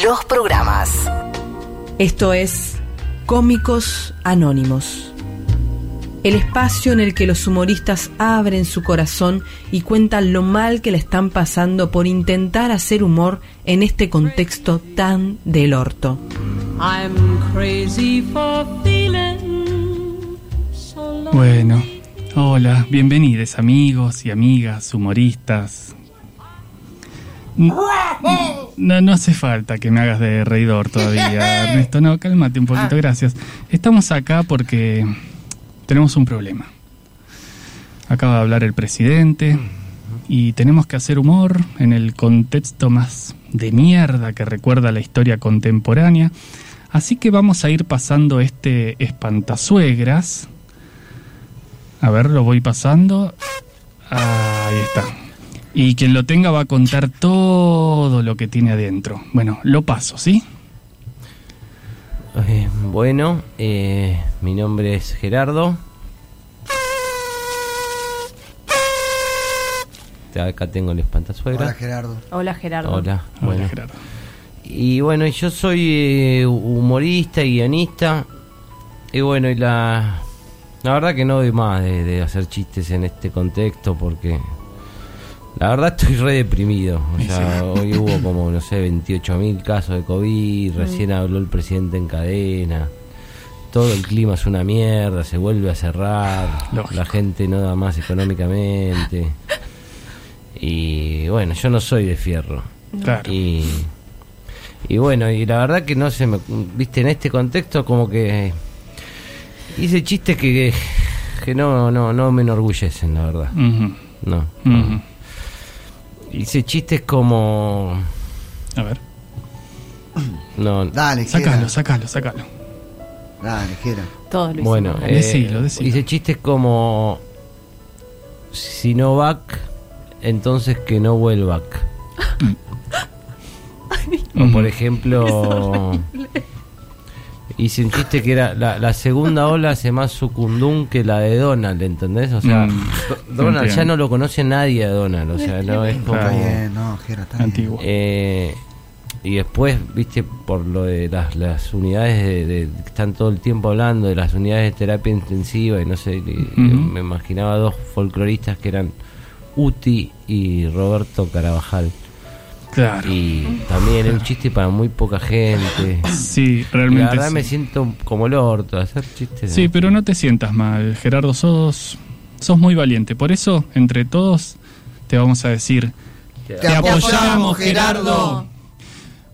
los programas. Esto es Cómicos Anónimos. El espacio en el que los humoristas abren su corazón y cuentan lo mal que le están pasando por intentar hacer humor en este contexto tan del orto. I'm crazy for feeling so lonely. Bueno, hola, bienvenidos amigos y amigas, humoristas. No, no hace falta que me hagas de reidor todavía, Ernesto. No, cálmate un poquito, gracias. Estamos acá porque tenemos un problema. Acaba de hablar el presidente y tenemos que hacer humor en el contexto más de mierda que recuerda la historia contemporánea. Así que vamos a ir pasando este espantasuegras. A ver, lo voy pasando. Ahí está. Y quien lo tenga va a contar todo lo que tiene adentro. Bueno, lo paso, ¿sí? Eh, bueno, eh, mi nombre es Gerardo. Acá tengo el espantasuegra. Hola Gerardo. Hola Gerardo. Hola, Hola. Gerardo. Y bueno, yo soy eh, humorista y guionista. Y bueno, y la, la verdad que no doy más de, de hacer chistes en este contexto porque la verdad estoy re deprimido. O sea, hoy hubo como, no sé, 28 mil casos de COVID, recién habló el presidente en cadena. Todo el clima es una mierda, se vuelve a cerrar, Lógico. la gente no da más económicamente. Y bueno, yo no soy de fierro. Claro. Y, y bueno, y la verdad que no se me. Viste, en este contexto, como que. Hice chistes que, que no, no, no me enorgullecen, la verdad. No. ujú. Hice chistes como. A ver. No. Dale, Sácalo, sácalo, sácalo. Dale, Gera. Todos lo Bueno, eh, Decilo, decilo. hice chistes como. Sinovac, entonces que no vuelva. O por ejemplo, un chiste que era la, la segunda ola hace más sucundum que la de Donald, ¿entendés? O sea, Mm, Do- Donald ya no lo conoce nadie a Donald, o sea, no es como... Está bien, no, Gera, está bien. Antiguo. Eh, y después, viste, por lo de las, las unidades de, de- que están todo el tiempo hablando de las unidades de terapia intensiva y no sé, y- me imaginaba dos folcloristas que eran Uti y Roberto Carabajal. Claro. Y también es un chiste para muy poca gente. Sí, Y la realmente. verdad sí. me siento como el orto hacer chistes. Sí, pero no te sientas mal, Gerardo, sos, sos muy valiente. Por eso, entre todos, te vamos a decir, Te apoyamos, Gerardo.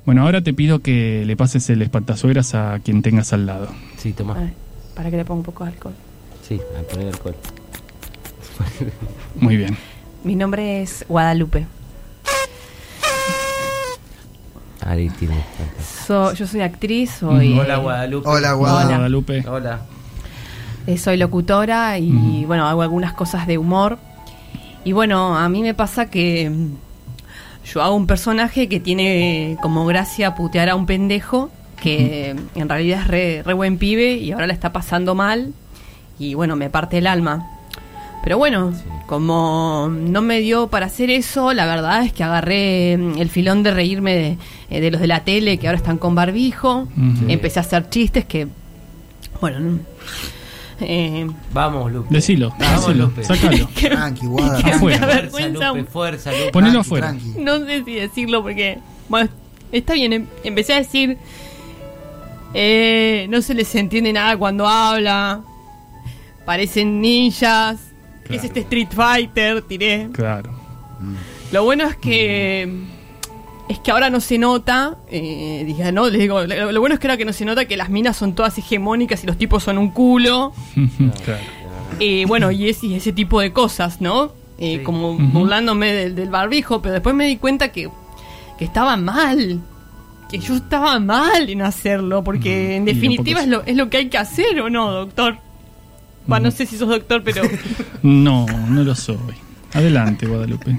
bueno, ahora te pido que le pases el espantasuegras a quien tengas al lado. Sí, toma. Para que le ponga un poco de alcohol. Sí, a poner alcohol. Muy bien. Mi nombre es Guadalupe. Ahí tiene. So- yo soy actriz, soy, Hola Guadalupe. Hola, Hola, Guada. Guadalupe. Hola. eh, soy locutora y Ujú. bueno, hago algunas cosas de humor. Y bueno, a mí me pasa que mm, yo hago un personaje que tiene como gracia putear a un pendejo que en realidad es re, re buen pibe y ahora la está pasando mal y bueno, me parte el alma. Pero bueno, como no me dio para hacer eso, la verdad es que agarré mm, el filón de reírme de, eh, de los de la tele que ahora están con barbijo. Empecé a hacer chistes que, bueno, no- eh, Vamos, Lupe. Decilo, Vamos, decilo, Lupe. sácalo. Tranqui, Guada. Me da Afuera. vergüenza. Lupe, fuerza, Lupe. Ponelo afuera. No sé si decirlo porque, bueno, está bien. em- Empecé a decir, eh, no se les entiende nada cuando habla. Parecen ninjas. Es este Street Fighter, tiré. Claro. Lo bueno es que es que ahora no se nota, eh, dije, no, les digo, lo, lo bueno es que ahora que no se nota que las minas son todas hegemónicas y los tipos son un culo. claro. Eh, bueno, y, es, y ese tipo de cosas, ¿no? Eh, Sí. Como burlándome del, del barbijo, pero después me di cuenta que, que estaba mal. Que yo estaba mal en hacerlo, porque en Y un definitiva es lo, es lo que hay que hacer, ¿o no, doctor? Bueno, no sé si sos doctor, pero... No, no lo soy. Adelante, Guadalupe.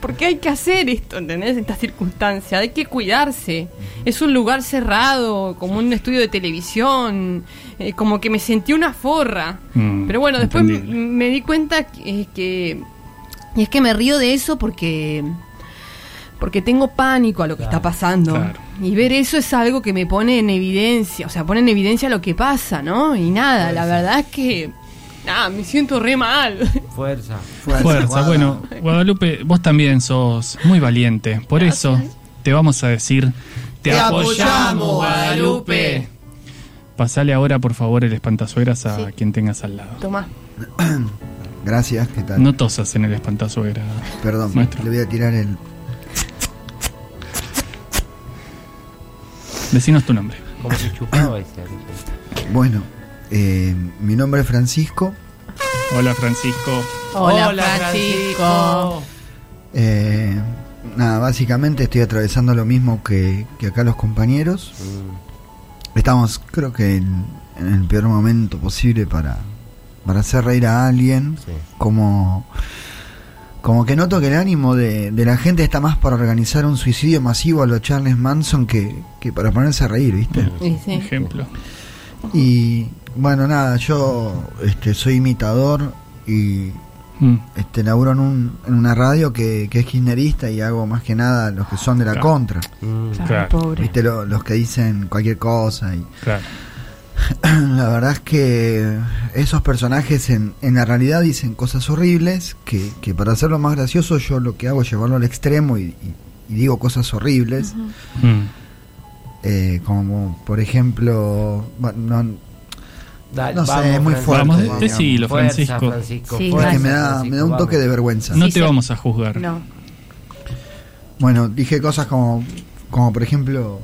Porque hay que hacer esto, ¿entendés? En estas circunstancias, hay que cuidarse. Es un lugar cerrado, como un estudio de televisión, eh, como que me sentí una forra. Mm, Pero bueno, después me di cuenta que, que- Y es que me río de eso porque... porque tengo pánico a lo que Claro, está pasando. claro. Y ver eso es algo que me pone en evidencia, o sea, pone en evidencia lo que pasa, ¿no? Y nada, la verdad es que, nada, me siento re mal. Fuerza. Fuerza, Guada. bueno, Guadalupe, vos también sos muy valiente. Por eso te vamos a decir, te, Te apoyamos, Guadalupe. Pasale ahora, por favor, el espantasuegras a Sí. quien tengas al lado. Tomá. Gracias, ¿qué tal? No tosas en el espantasuegra. Perdón, Maestro. le voy a tirar el. Decinos tu nombre. Como se chupaba ese. Bueno, eh, mi nombre es Francisco. Hola, Francisco. Hola, Francisco. Eh, nada, básicamente estoy atravesando lo mismo que, que acá los compañeros. Mm, Estamos, creo que, en, en el peor momento posible para, para hacer reír a alguien. Sí. Como, como que noto que el ánimo de, de la gente está más para organizar un suicidio masivo a los Charles Manson que, que para ponerse a reír, ¿viste? Y sí. Ejemplo. Y bueno, nada, yo este, soy imitador y Mm, este, laburo en, un, en una radio que, que es kirchnerista y hago más que nada los que son de la Claro. contra. Mm, Claro. ¿Viste? Lo- los que dicen cualquier cosa. y claro. La verdad es que esos personajes en, en la realidad dicen cosas horribles que, que para hacerlo más gracioso yo lo que hago es llevarlo al extremo y, y- y digo cosas horribles. Mm, eh, como por ejemplo... bueno, no, Dale, No sé, es muy fuerte, Vamos, decilo, Fuerza, Francisco. Francisco, Sí, fuerza, que me da, Francisco, me da un toque vamos. de vergüenza. No Sí, te sí. vamos a juzgar. No. Bueno, dije cosas como, como por ejemplo...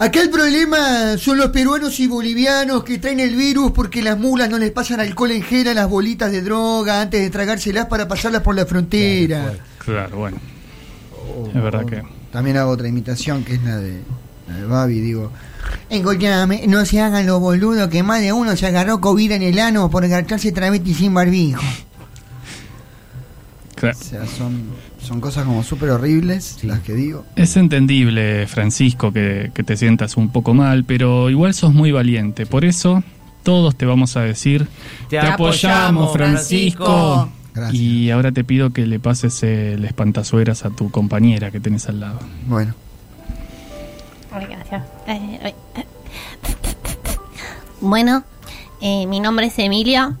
Acá el problema son los peruanos y bolivianos que traen el virus porque las mulas no les pasan alcohol en gel a las bolitas de droga antes de tragárselas para pasarlas por la frontera. Claro, bueno. O- Es verdad o- que- También hago otra imitación que es la de, la de Babi, digo... Escuchame, no se hagan los boludos que más de uno se agarró COVID en el ano por agacharse travesti sin barbijo. Claro. O sea, son, son cosas como súper horribles las que digo. Es entendible, Francisco, que, que te sientas un poco mal, pero igual sos muy valiente. Por eso, todos te vamos a decir, Te apoyamos, Francisco. Gracias. Y ahora te pido que le pases el espantasuegras a tu compañera que tenés al lado. Bueno, gracias. Bueno, eh, mi nombre es Emilia.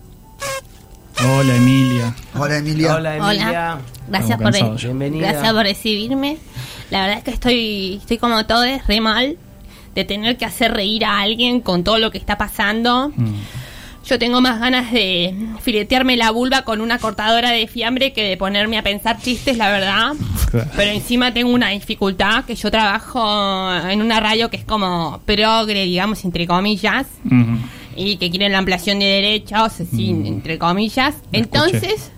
Hola, Emilia. hola Emilia. Hola, Emilia. Hola. Gracias por, gracias por recibirme. La verdad es que estoy, estoy como todos re mal de tener que hacer reír a alguien con todo lo que está pasando. Mm, Yo tengo más ganas de filetearme la vulva con una cortadora de fiambre que de ponerme a pensar chistes, la verdad. claro. Pero encima tengo una dificultad que yo trabajo en una radio que es como progre, digamos, entre comillas. Y que quieren la ampliación de derechos, así, Mm. entre comillas. Entonces,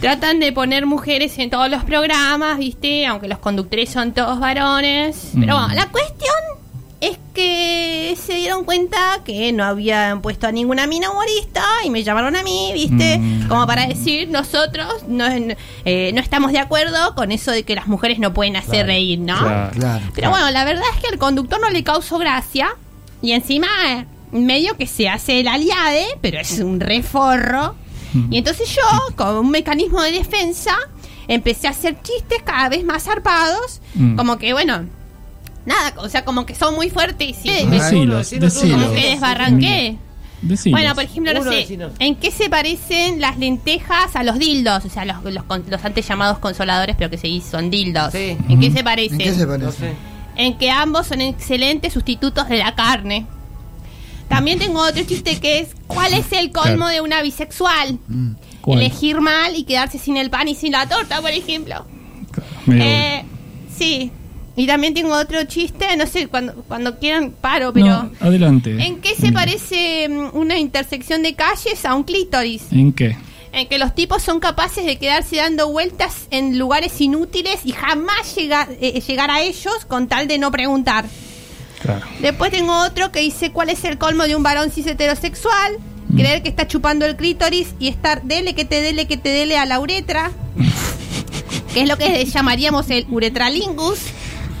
tratan de poner mujeres en todos los programas, ¿viste? Aunque los conductores son todos varones. Pero Mm. bueno, la cuestión es que se dieron cuenta que no habían puesto a ninguna mina humorista y me llamaron a mí, ¿viste? Mm. Como para decir, nosotros no, eh, no estamos de acuerdo con eso de que las mujeres no pueden hacer Claro. reír, ¿no? Claro. Claro. Pero bueno, la verdad es que al conductor no le causó gracia. Y encima, eh, medio que se hace el aliade, pero es un reforro. Y entonces yo, con un mecanismo de defensa, empecé a hacer chistes cada vez más zarpados. Mm. Como que, bueno, nada, o sea, como que son muy fuertes y Sí, me- Decilos, decilos. como que desbarranqué. Decilos. Bueno, por ejemplo, no Uno, sé, decinos. ¿en qué se parecen las lentejas a los dildos? O sea, los, los, con- los antes llamados consoladores, pero que se son dildos. Sí. ¿En qué se parecen? ¿En qué se No parece? sé. en que ambos son excelentes sustitutos de la carne. También tengo otro chiste que es ¿cuál es el colmo de una bisexual? Mm. ¿Cuál? Elegir mal y quedarse sin el pan y sin la torta, por ejemplo. Eh, sí. Y también tengo otro chiste, no sé, cuando, cuando quieran paro, pero... No, adelante. ¿En qué se Emilia. parece mm, una intersección de calles a un clítoris? ¿En qué? En que los tipos son capaces de quedarse dando vueltas en lugares inútiles y jamás llegar, eh, llegar a ellos con tal de no preguntar. Claro. Después tengo otro que dice cuál es el colmo de un varón cis heterosexual. Creer que está chupando el clítoris y estar dele que te dele que te dele a la uretra. que es lo que llamaríamos el uretralingus.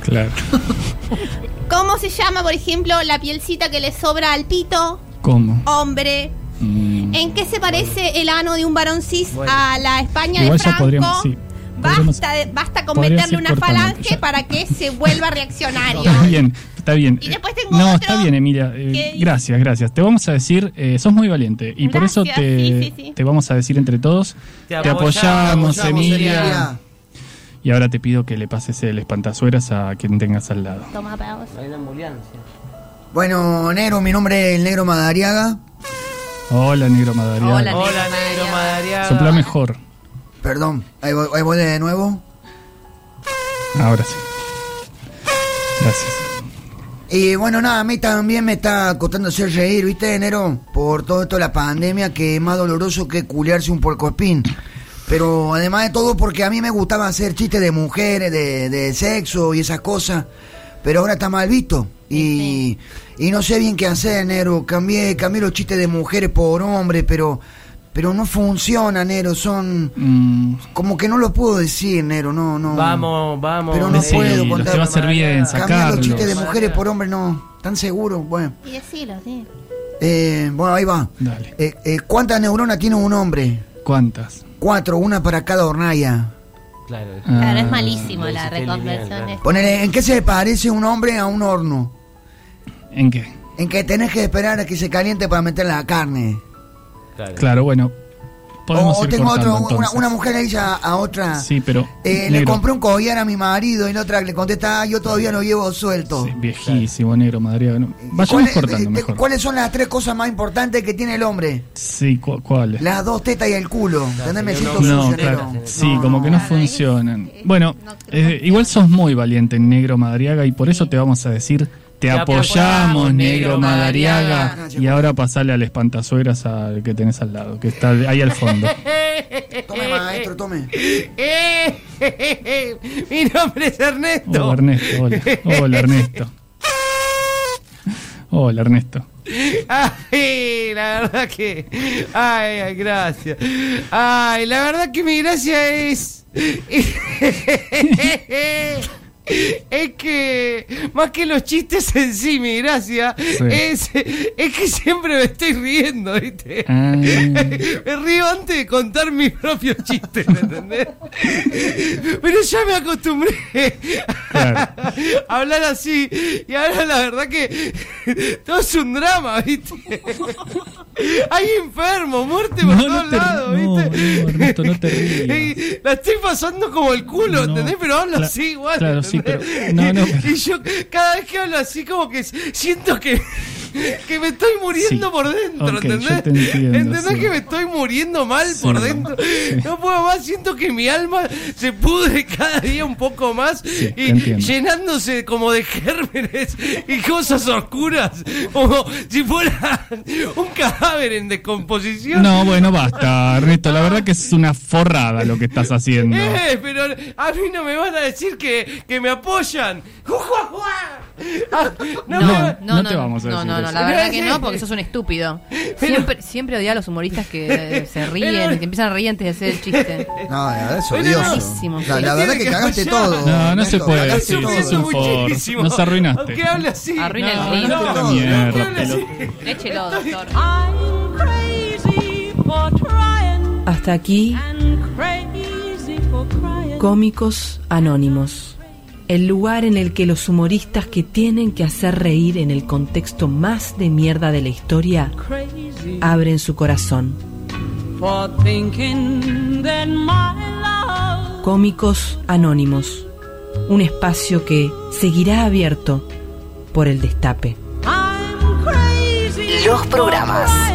Claro. ¿Cómo se llama, por ejemplo, la pielcita que le sobra al pito? ¿Cómo? Hombre. Mm, ¿En qué se parece el ano de un varón cis Bueno. a la España Igual de ya Franco? podríamos. Sí. podremos- Basta, de- basta con meterle una falange ya. para que se vuelva reaccionario. Bien, está bien. Y después Eh, tengo No, otro está bien, Emilia. eh, gracias, gracias. Te vamos a decir, eh, sos muy valiente. Y por eso te, sí, sí, sí. te vamos a decir entre todos, Te te, apoyamos, Emilia. Emilia. Y ahora te pido que le pases el espantazueras a quien tengas al lado. Toma para vos. Hay una ambulancia. Bueno, negro, mi nombre es el negro Madariaga. Hola, negro Madariaga. Hola, Hola, negro Madariaga. Sopla mejor. Perdón, ahí voy, ahí voy de nuevo. Ahora sí. Gracias. Y bueno, nada, a mí también me está costando hacer reír, ¿viste, enero? Por todo esto de la pandemia, que es más doloroso que culiarse un puercoespín. Pero además de todo, porque a mí me gustaba hacer chistes de mujeres, de, de sexo y esas cosas. Pero ahora está mal visto. Y, y no sé bien qué hacer, enero. Cambié, cambié los chistes de mujeres por hombres, pero, pero no funciona, Nero. Son Mm, como que no lo puedo decir, Nero. No, no. Vamos, vamos. Pero no Decilo, puedo contar. te va a sacarlos. los chistes de mujeres por hombres, no. ¿Tan seguro? Bueno. Y decilo, sí. Eh, bueno, ahí va. Dale. Eh, eh, ¿Cuántas neuronas tiene un hombre? ¿Cuántas? Cuatro, una para cada hornalla. Claro. Claro, es Ah, malísimo la reconversión. esta. Ponele, ¿en qué se parece un hombre a un horno? ¿En qué? En que tenés que esperar a que se caliente para meter la carne. Claro. Claro, bueno. Podemos o ir tengo cortando, otro, una, una mujer le dice a, otra, Sí, pero. eh, le negro. compré un collar a mi marido y la otra le contesta, "Ah, yo todavía lo llevo suelto. Sí, viejísimo, negro, Madariaga. No, ¿Y Vayamos cuáles- cortando de- de- mejor. ¿Cuáles son las tres cosas más importantes que tiene el hombre? Sí, cu- ¿cuáles? Las dos tetas y el culo. ¿Entendés? Me siento No, claro. negro. Sí, como que no Claro, funcionan. Bueno, no- eh, igual sos muy valiente, negro Madariaga, y por eso te vamos a decir. Te, apoyamos, negro Madariaga. Y ahora pasale al espantasuegras al que tenés al lado, que está ahí al fondo. Tome, maestro, tome. Mi nombre es Ernesto. Hola, Ernesto. Hola, hola Ernesto. Hola, Ernesto. Ay, la verdad que. Ay, ay, gracias. Ay, la verdad que mi gracia es. Es que más que los chistes en sí, mi gracia es, es que siempre me estoy riendo, ¿viste? Ah. Me río antes de contar mis propios chistes, ¿me entendés? Pero ya me acostumbré Claro. a hablar así y ahora la verdad que todo es un drama, ¿viste? Hay enfermos, muerte por No, todos no te- lados, no, ¿viste? no, Ernesto, no te rías. Y la estoy pasando como el culo, No, ¿entendés? Pero hablo cla- así igual. claro, sí, ¿entendés? pero- no, no, pero- Y yo cada vez que hablo así como que siento que, que me estoy muriendo Sí. por dentro, Ok, yo ¿entendés? entiendo, ¿Entendés sí. que me estoy muriendo mal Sí. por dentro? No puedo más, siento que mi alma se pudre cada día un poco más y llenándose como de gérmenes y cosas oscuras, como si fuera un cadáver en descomposición. No, bueno, basta, Ernesto. La verdad que es una forrada lo que estás haciendo. Eh, pero a mí no me van a decir que, que me apoyan. Ah, no, No, me- no te vamos a no, decir no, no, eso. la verdad que no, porque sos un estúpido. Siempre, siempre odia a los humoristas que se ríen y te empiezan a reír antes de hacer el chiste. No, la verdad es odioso. La, verdad que cagaste todo. No, no se puede decir, todo. sos un muchísimo. Nos arruinaste. Así. Arruina el No, no, no, mierda. Échelo, doctor. Hasta aquí. Cómicos Anónimos. El lugar en el que los humoristas que tienen que hacer reír en el contexto más de mierda de la historia abren su corazón. Cómicos Anónimos. Un espacio que seguirá abierto por el destape. Los programas.